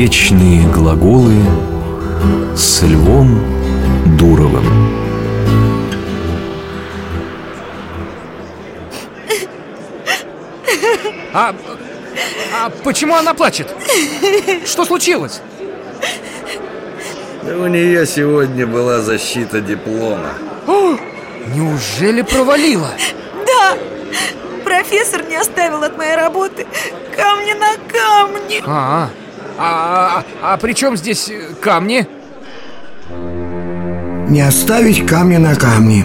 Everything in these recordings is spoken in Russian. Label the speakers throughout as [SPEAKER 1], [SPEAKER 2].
[SPEAKER 1] Вечные глаголы с Львом Дуровым.
[SPEAKER 2] А, а почему она плачет? Что случилось?
[SPEAKER 3] Да у нее сегодня была защита диплома.
[SPEAKER 2] О, неужели провалила?
[SPEAKER 4] Да, профессор не оставил от моей работы камни на камни.
[SPEAKER 2] А, а, а, а при чем здесь э, камни?
[SPEAKER 5] Не оставить камни на камни.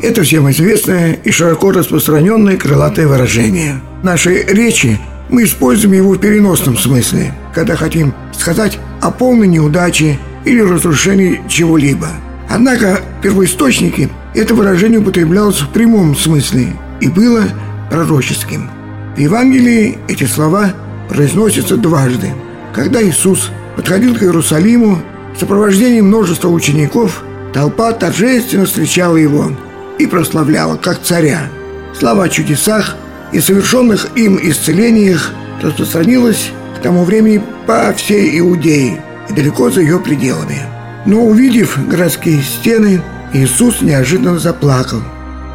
[SPEAKER 5] Это всем известное и широко распространенное крылатое выражение. В нашей речи мы используем его в переносном смысле, когда хотим сказать о полной неудаче или разрушении чего-либо. Однако в первоисточнике это выражение употреблялось в прямом смысле и было пророческим. В Евангелии эти слова произносятся дважды. Когда Иисус подходил к Иерусалиму в сопровождении множества учеников, толпа торжественно встречала его и прославляла как царя. Слава о чудесах и совершенных им исцелениях распространилась к тому времени по всей Иудее и далеко за ее пределами. Но увидев городские стены, Иисус неожиданно заплакал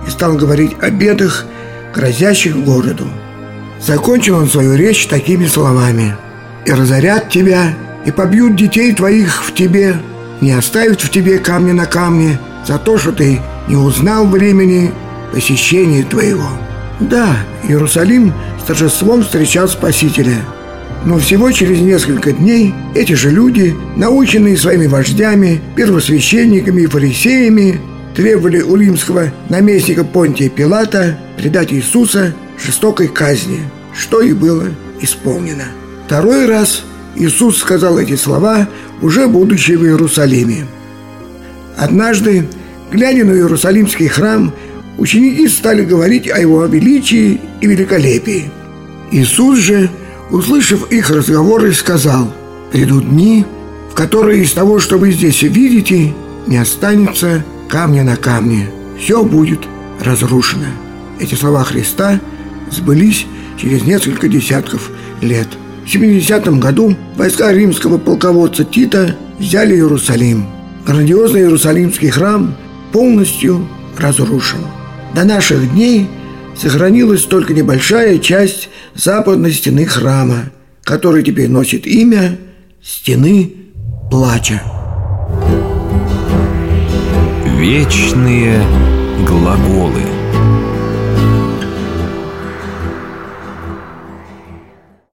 [SPEAKER 5] и стал говорить о бедах, грозящих городу. Закончил он свою речь такими словами «И разорят тебя, и побьют детей твоих в тебе, не оставят в тебе камня на камне за то, что ты не узнал времени посещения твоего». Да, Иерусалим с торжеством встречал Спасителя. Но всего через несколько дней эти же люди, наученные своими вождями, первосвященниками и фарисеями, требовали у римского наместника Понтия Пилата предать Иисуса жестокой казни, что и было исполнено. Второй раз Иисус сказал эти слова, уже будучи в Иерусалиме. Однажды, глядя на Иерусалимский храм, ученики стали говорить о его величии и великолепии. Иисус же, услышав их разговоры, сказал, «Придут дни, в которые из того, что вы здесь видите, не останется камня на камне. Все будет разрушено». Эти слова Христа сбылись через несколько десятков лет. В 70 году войска римского полководца Тита взяли Иерусалим. Грандиозный Иерусалимский храм полностью разрушен. До наших дней сохранилась только небольшая часть западной стены храма, который теперь носит имя «Стены плача».
[SPEAKER 1] Вечные глаголы –